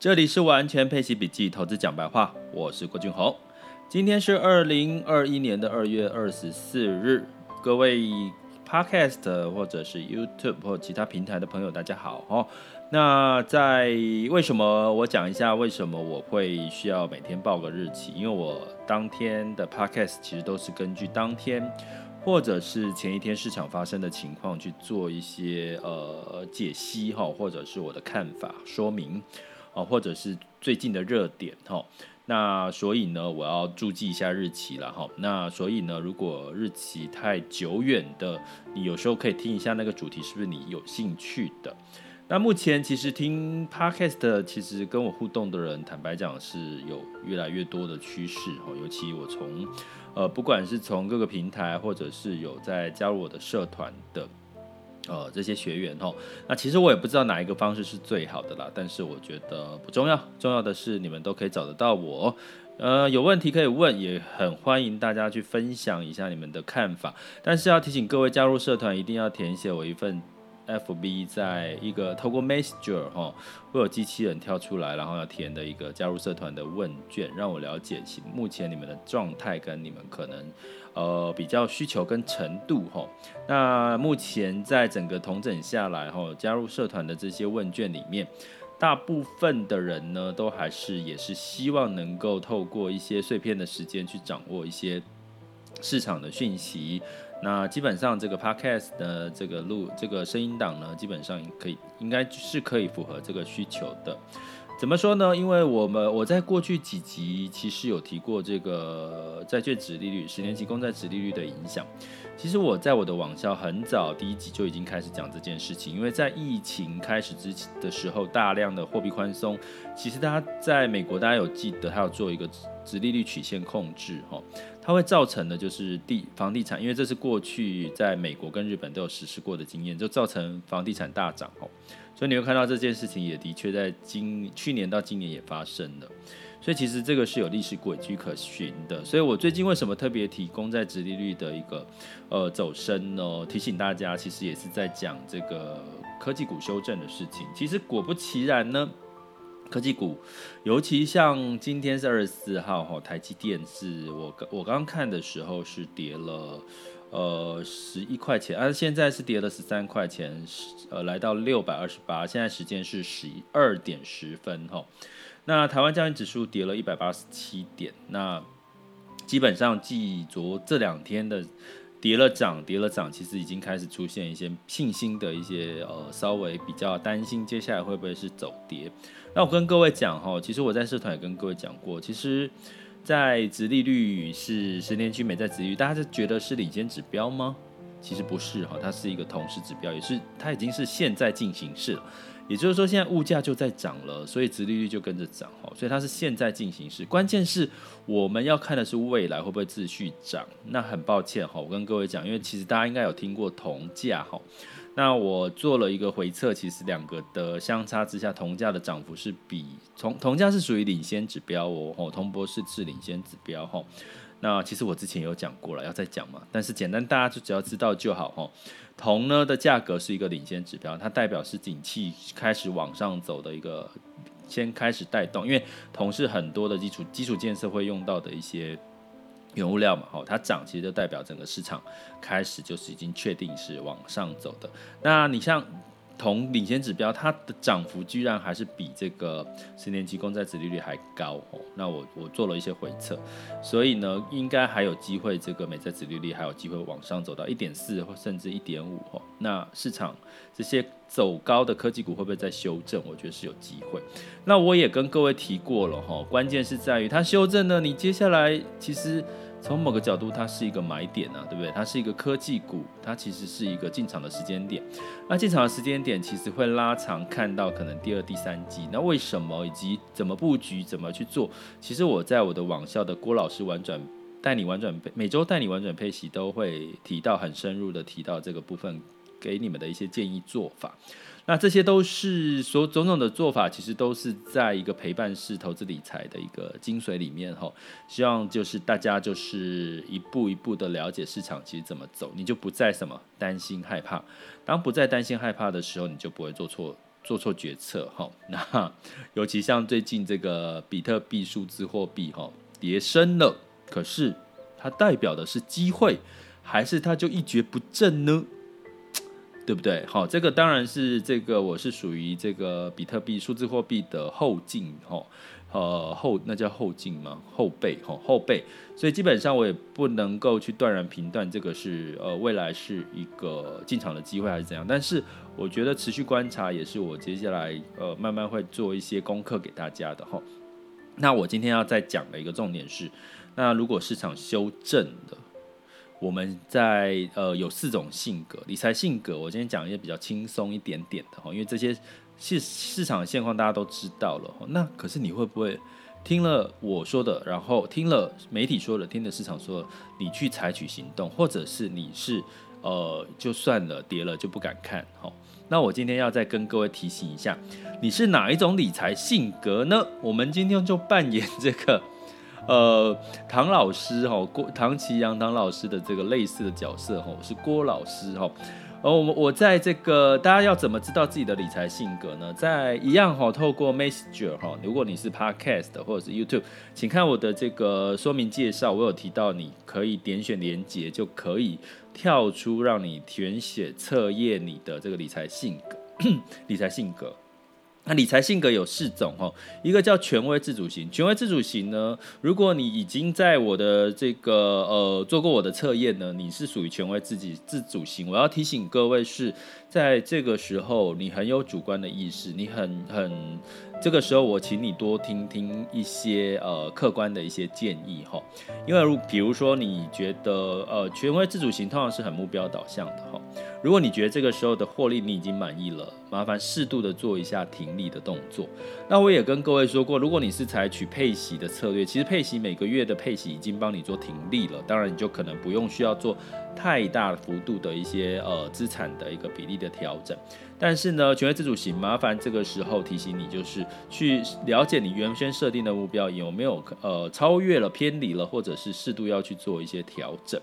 这里是完全配息笔记投资讲白话，我是郭俊宏。今天是二零二一年的二月二十四日，各位 Podcast 或者是 YouTube 或其他平台的朋友，大家好哦。那在为什么我讲一下为什么我会需要每天报个日期？因为我当天的 Podcast 其实都是根据当天或者是前一天市场发生的情况去做一些呃解析哈，或者是我的看法说明。哦，或者是最近的热点哈，那所以呢，我要注记一下日期了哈。那所以呢，如果日期太久远的，你有时候可以听一下那个主题，是不是你有兴趣的？那目前其实听 Podcast 其实跟我互动的人，坦白讲是有越来越多的趋势哈。尤其我从呃，不管是从各个平台，或者是有在加入我的社团的。呃，这些学员哦，那其实我也不知道哪一个方式是最好的啦，但是我觉得不重要，重要的是你们都可以找得到我，呃，有问题可以问，也很欢迎大家去分享一下你们的看法，但是要提醒各位加入社团一定要填写我一份。FB 在一个透过 Messenger 哈，会有机器人跳出来，然后要填的一个加入社团的问卷，让我了解其目前你们的状态跟你们可能呃比较需求跟程度哈。那目前在整个统整下来哈，加入社团的这些问卷里面，大部分的人呢都还是也是希望能够透过一些碎片的时间去掌握一些市场的讯息。那基本上这个 podcast 的这个录这个声音档呢，基本上可以应该是可以符合这个需求的。怎么说呢？因为我们我在过去几集其实有提过这个债券殖利率、十年期公债殖利率的影响。其实我在我的网校很早第一集就已经开始讲这件事情，因为在疫情开始之前的时候，大量的货币宽松，其实大家在美国大家有记得，它要做一个殖利率曲线控制，哈。它会造成的就是地房地产，因为这是过去在美国跟日本都有实施过的经验，就造成房地产大涨哦。所以你会看到这件事情也的确在今去年到今年也发生了。所以其实这个是有历史轨迹可循的。所以我最近为什么特别提供在殖利率的一个呃走升呢？提醒大家，其实也是在讲这个科技股修正的事情。其实果不其然呢。科技股，尤其像今天是二十四号哈，台积电是我刚我刚看的时候是跌了呃十一块钱，而、啊、现在是跌了十三块钱，呃来到六百二十八，现在时间是十二点十分哈。那台湾加权指数跌了一百八十七点，那基本上继昨这两天的。跌了涨，跌了涨，其实已经开始出现一些信心的一些呃，稍微比较担心接下来会不会是走跌。那我跟各位讲哈，其实我在社团也跟各位讲过，其实，在殖利率是十年期美债殖利率，大家是觉得是领先指标吗？其实不是哈，它是一个同时指标，也是它已经是现在进行式了。也就是说，现在物价就在涨了，所以殖利率就跟着涨哈，所以它是现在进行式。关键是我们要看的是未来会不会继续涨。那很抱歉哈，我跟各位讲，因为其实大家应该有听过铜价哈。那我做了一个回测，其实两个的相差之下，铜价的涨幅是比铜铜价是属于领先指标哦，吼，铜箔是是领先指标吼。那其实我之前有讲过了，要再讲嘛，但是简单大家就只要知道就好吼。铜呢的价格是一个领先指标，它代表是景气开始往上走的一个先开始带动，因为铜是很多的基础基础建设会用到的一些原物料嘛，好，它涨其实就代表整个市场开始就是已经确定是往上走的。那你像。同领先指标，它的涨幅居然还是比这个十年期公债殖利率还高哦。那我我做了一些回测，所以呢，应该还有机会，这个美债殖利率还有机会往上走到一点四或甚至一点五哦。那市场这些走高的科技股会不会再修正？我觉得是有机会。那我也跟各位提过了哈，关键是在于它修正呢，你接下来其实。从某个角度，它是一个买点啊，对不对？它是一个科技股，它其实是一个进场的时间点。那进场的时间点其实会拉长，看到可能第二、第三季。那为什么以及怎么布局、怎么去做？其实我在我的网校的郭老师玩转带你玩转每周带你玩转配息都会提到很深入的提到这个部分，给你们的一些建议做法。那这些都是所种种的做法，其实都是在一个陪伴式投资理财的一个精髓里面哈。希望就是大家就是一步一步的了解市场其实怎么走，你就不再什么担心害怕。当不再担心害怕的时候，你就不会做错做错决策哈。那尤其像最近这个比特币数字货币哈跌深了，可是它代表的是机会，还是它就一蹶不振呢？对不对？好，这个当然是这个我是属于这个比特币数字货币的后进哈。呃，后那叫后进吗？后备吼，后备，所以基本上我也不能够去断然评断这个是呃未来是一个进场的机会还是怎样。但是我觉得持续观察也是我接下来呃慢慢会做一些功课给大家的哈。那我今天要再讲的一个重点是，那如果市场修正的，我们在呃有四种性格理财性格，我今天讲一些比较轻松一点点的哈，因为这些。市市场现况大家都知道了，那可是你会不会听了我说的，然后听了媒体说的，听了市场说的，你去采取行动，或者是你是呃就算了跌了就不敢看？好，那我今天要再跟各位提醒一下，你是哪一种理财性格呢？我们今天就扮演这个呃唐老师哈郭唐奇阳唐老师的这个类似的角色哈，是郭老师哈。而我们我在这个大家要怎么知道自己的理财性格呢？在一样哈，透过 Messenger 哈，如果你是 Podcast 或者是 YouTube，请看我的这个说明介绍，我有提到你可以点选连结，就可以跳出让你填写测验你的这个理财性格，理财性格。那理财性格有四种哦，一个叫权威自主型。权威自主型呢，如果你已经在我的这个呃做过我的测验呢，你是属于权威自己自主型。我要提醒各位是在这个时候，你很有主观的意识，你很很这个时候，我请你多听听一些呃客观的一些建议哈，因为如比如说你觉得呃权威自主型通常是很目标导向的哈。如果你觉得这个时候的获利你已经满意了，麻烦适度的做一下停利的动作。那我也跟各位说过，如果你是采取配息的策略，其实配息每个月的配息已经帮你做停利了，当然你就可能不用需要做太大幅度的一些呃资产的一个比例的调整。但是呢，权威自主型，麻烦这个时候提醒你，就是去了解你原先设定的目标有没有呃超越了、偏离了，或者是适度要去做一些调整。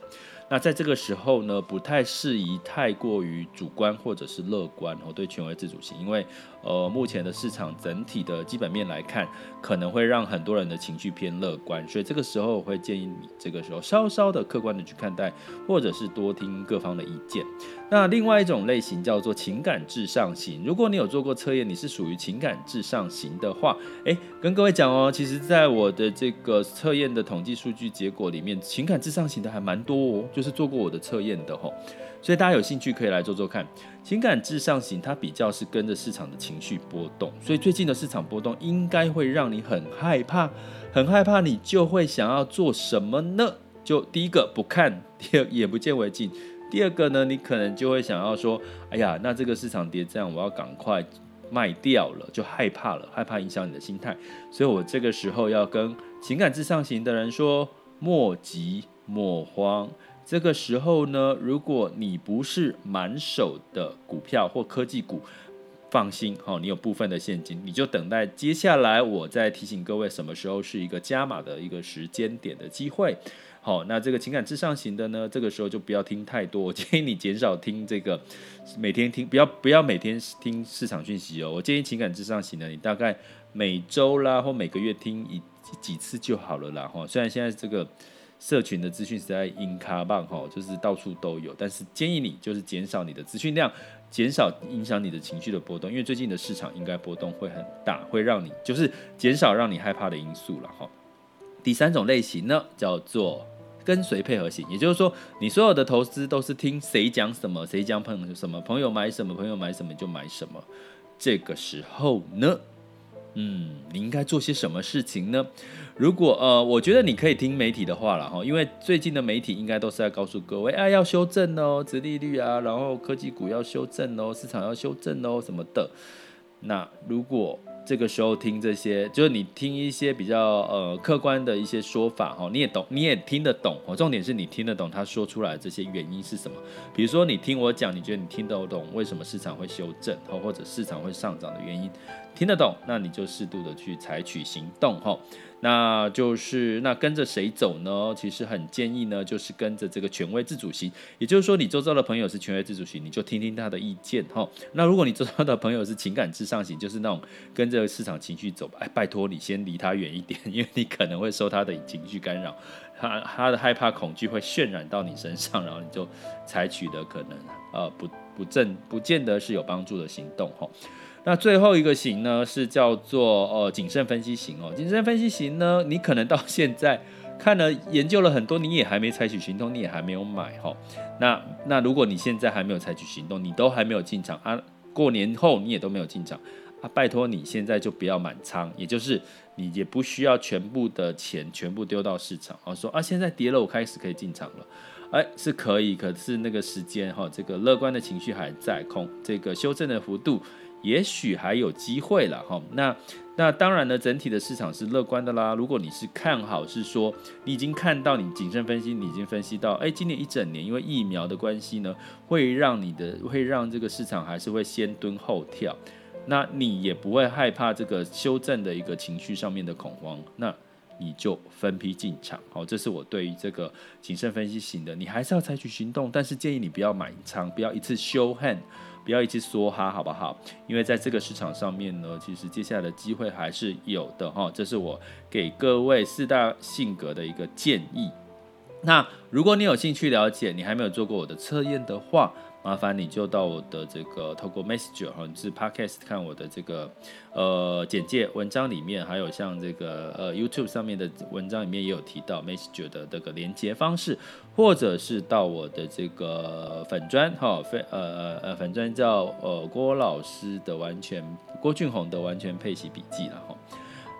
那在这个时候呢，不太适宜太过于主观或者是乐观哦，对权威自主型，因为呃目前的市场整体的基本面来看，可能会让很多人的情绪偏乐观，所以这个时候我会建议你这个时候稍稍的客观的去看待，或者是多听各方的意见。那另外一种类型叫做情感至上型，如果你有做过测验，你是属于情感至上型的话，诶，跟各位讲哦，其实在我的这个测验的统计数据结果里面，情感至上型的还蛮多哦。就是做过我的测验的吼，所以大家有兴趣可以来做做看。情感至上型，它比较是跟着市场的情绪波动，所以最近的市场波动应该会让你很害怕，很害怕，你就会想要做什么呢？就第一个不看，第二眼不见为净。第二个呢，你可能就会想要说，哎呀，那这个市场跌这样，我要赶快卖掉了，就害怕了，害怕影响你的心态。所以我这个时候要跟情感至上型的人说，莫急莫慌。这个时候呢，如果你不是满手的股票或科技股，放心，好，你有部分的现金，你就等待接下来我再提醒各位什么时候是一个加码的一个时间点的机会。好，那这个情感至上型的呢，这个时候就不要听太多，我 建议你减少听这个，每天听，不要不要每天听市场讯息哦。我建议情感至上型的，你大概每周啦或每个月听一几次就好了啦。哈，虽然现在这个。社群的资讯实在硬卡棒哈，就是到处都有，但是建议你就是减少你的资讯量，减少影响你的情绪的波动，因为最近的市场应该波动会很大，会让你就是减少让你害怕的因素了哈。第三种类型呢，叫做跟随配合型，也就是说，你所有的投资都是听谁讲什么，谁讲朋友什么，朋友买什么，朋友买什么就买什么。这个时候呢，嗯，你应该做些什么事情呢？如果呃，我觉得你可以听媒体的话了哈，因为最近的媒体应该都是在告诉各位，哎，要修正哦，殖利率啊，然后科技股要修正哦，市场要修正哦，什么的。那如果这个时候听这些，就是你听一些比较呃客观的一些说法哈，你也懂，你也听得懂哦。重点是你听得懂他说出来这些原因是什么？比如说你听我讲，你觉得你听得懂为什么市场会修正，或者市场会上涨的原因。听得懂，那你就适度的去采取行动哈。那就是那跟着谁走呢？其实很建议呢，就是跟着这个权威自主型，也就是说，你周遭的朋友是权威自主型，你就听听他的意见哈。那如果你周遭的朋友是情感至上型，就是那种跟着市场情绪走，哎，拜托你先离他远一点，因为你可能会受他的情绪干扰，他他的害怕恐惧会渲染到你身上，然后你就采取的可能呃不不正不见得是有帮助的行动哈。那最后一个型呢，是叫做呃谨慎分析型哦。谨慎分析型呢，你可能到现在看了研究了很多，你也还没采取行动，你也还没有买哈。那那如果你现在还没有采取行动，你都还没有进场啊，过年后你也都没有进场啊，拜托你现在就不要满仓，也就是你也不需要全部的钱全部丢到市场啊，说啊现在跌了，我开始可以进场了，哎是可以，可是那个时间哈，这个乐观的情绪还在，空这个修正的幅度。也许还有机会了哈，那那当然呢，整体的市场是乐观的啦。如果你是看好，是说你已经看到你谨慎分析，你已经分析到，哎，今年一整年因为疫苗的关系呢，会让你的会让这个市场还是会先蹲后跳，那你也不会害怕这个修正的一个情绪上面的恐慌，那你就分批进场。好，这是我对于这个谨慎分析型的，你还是要采取行动，但是建议你不要买仓，不要一次 show hand。不要一次梭哈，好不好？因为在这个市场上面呢，其实接下来的机会还是有的哈。这是我给各位四大性格的一个建议。那如果你有兴趣了解，你还没有做过我的测验的话，麻烦你就到我的这个透过 Messenger 哈，你是 Podcast 看我的这个呃简介文章里面，还有像这个呃 YouTube 上面的文章里面也有提到 Messenger 的这个连接方式，或者是到我的这个粉砖哈，粉呃呃粉砖叫呃郭老师的完全郭俊宏的完全配息笔记了哈。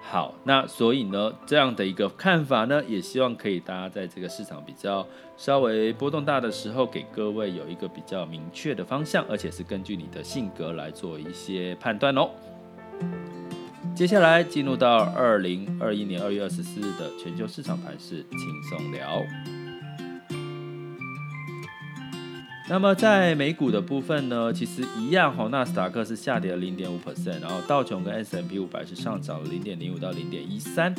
好，那所以呢，这样的一个看法呢，也希望可以大家在这个市场比较稍微波动大的时候，给各位有一个比较明确的方向，而且是根据你的性格来做一些判断哦。接下来进入到二零二一年二月二十四日的全球市场盘势轻松聊。那么在美股的部分呢，其实一样哈，纳斯达克是下跌了零点五 percent，然后道琼跟 S M P 五百是上涨了零点零五到零点一三。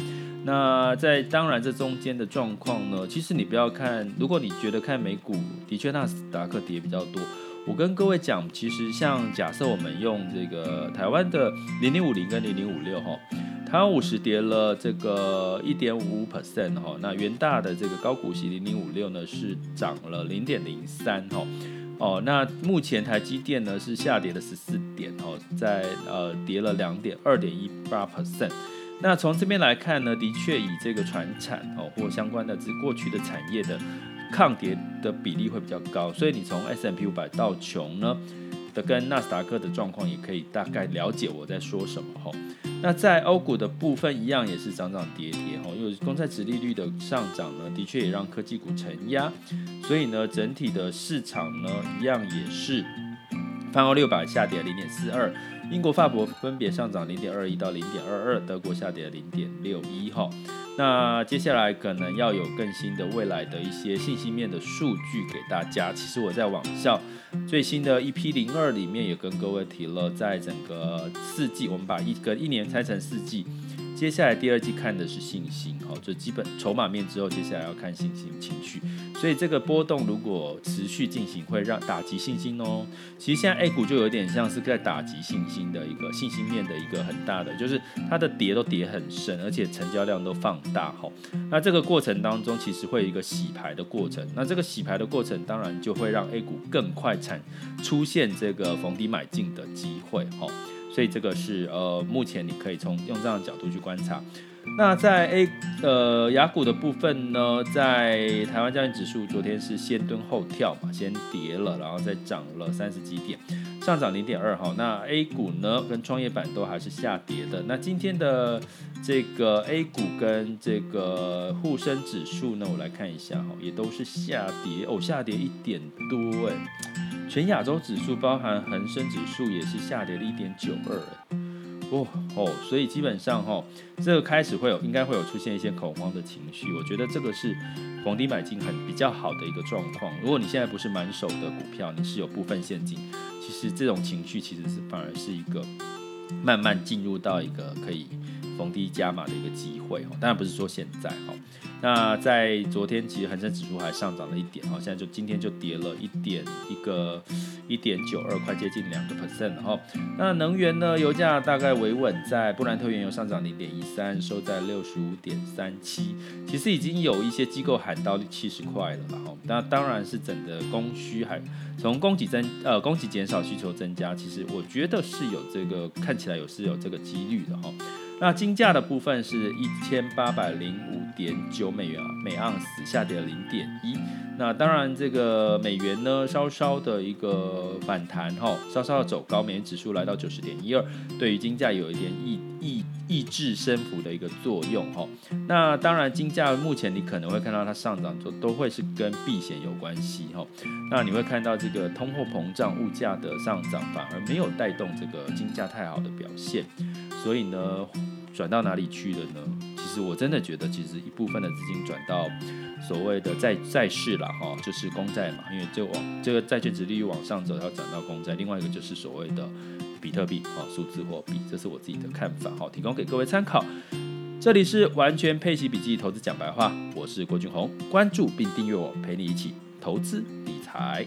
那在当然这中间的状况呢，其实你不要看，如果你觉得看美股的确纳斯达克跌比较多，我跟各位讲，其实像假设我们用这个台湾的零零五零跟零零五六哈。台湾五十跌了这个一点五五 percent 哈，那元大的这个高股息零零五六呢是涨了零点零三哈，哦，那目前台积电呢是下跌了十四点哦，在呃跌了两点二点一八 percent，那从这边来看呢，的确以这个传产哦或相关的这过去的产业的抗跌的比例会比较高，所以你从 S&P 五百到穷呢的跟纳斯达克的状况也可以大概了解我在说什么哈。那在欧股的部分一样也是涨涨跌跌哈，因为公债殖利率的上涨呢，的确也让科技股承压，所以呢，整体的市场呢一样也是，泛欧六百下跌零点四二，英国、法国分别上涨零点二一到零点二二，德国下跌零点六一哈。那接下来可能要有更新的未来的一些信息面的数据给大家。其实我在网上最新的一批零二里面也跟各位提了，在整个四季，我们把一个一年拆成四季。接下来第二季看的是信心，哦，就基本筹码面之后，接下来要看信心情绪。所以这个波动如果持续进行，会让打击信心哦。其实现在 A 股就有点像是在打击信心的一个信心面的一个很大的，就是它的跌都跌很深，而且成交量都放大，哈。那这个过程当中，其实会有一个洗牌的过程。那这个洗牌的过程，当然就会让 A 股更快产出现这个逢低买进的机会，哈。所以这个是呃，目前你可以从用这样的角度去观察。那在 A 呃雅股的部分呢，在台湾加权指数昨天是先蹲后跳嘛，先跌了，然后再涨了三十几点，上涨零点二哈。那 A 股呢跟创业板都还是下跌的。那今天的这个 A 股跟这个沪深指数呢，我来看一下哈，也都是下跌哦，下跌一点多哎。全亚洲指数包含恒生指数也是下跌了一点九二，哦哦，所以基本上哈，这个开始会有应该会有出现一些恐慌的情绪，我觉得这个是逢低买进很比较好的一个状况。如果你现在不是满手的股票，你是有部分现金，其实这种情绪其实是反而是一个慢慢进入到一个可以逢低加码的一个机会哦。当然不是说现在哈。那在昨天，其实恒生指数还上涨了一点哈，现在就今天就跌了一点，一个一点九二，快接近两个 percent 了哈。那能源呢，油价大概维稳在布兰特原油上涨零点一三，收在六十五点三七。其实已经有一些机构喊到七十块了哈。那当然是整个供需还从供给增呃供给减少，需求增加，其实我觉得是有这个看起来有是有这个几率的哈。那金价的部分是一千八百零五点九美元啊，每盎司下跌了零点一。那当然，这个美元呢，稍稍的一个反弹哈，稍稍的走高，美元指数来到九十点一二，对于金价有一点抑抑抑制升幅的一个作用哈。那当然，金价目前你可能会看到它上涨，就都会是跟避险有关系哈。那你会看到这个通货膨胀、物价的上涨，反而没有带动这个金价太好的表现。所以呢，转到哪里去了呢？其实我真的觉得，其实一部分的资金转到所谓的债债市了哈，就是公债嘛，因为就往这个债券殖利率往上走，要转到公债。另外一个就是所谓的比特币哈，数字货币，这是我自己的看法哈，提供给各位参考。这里是完全配息笔记投资讲白话，我是郭俊宏，关注并订阅我，陪你一起投资理财。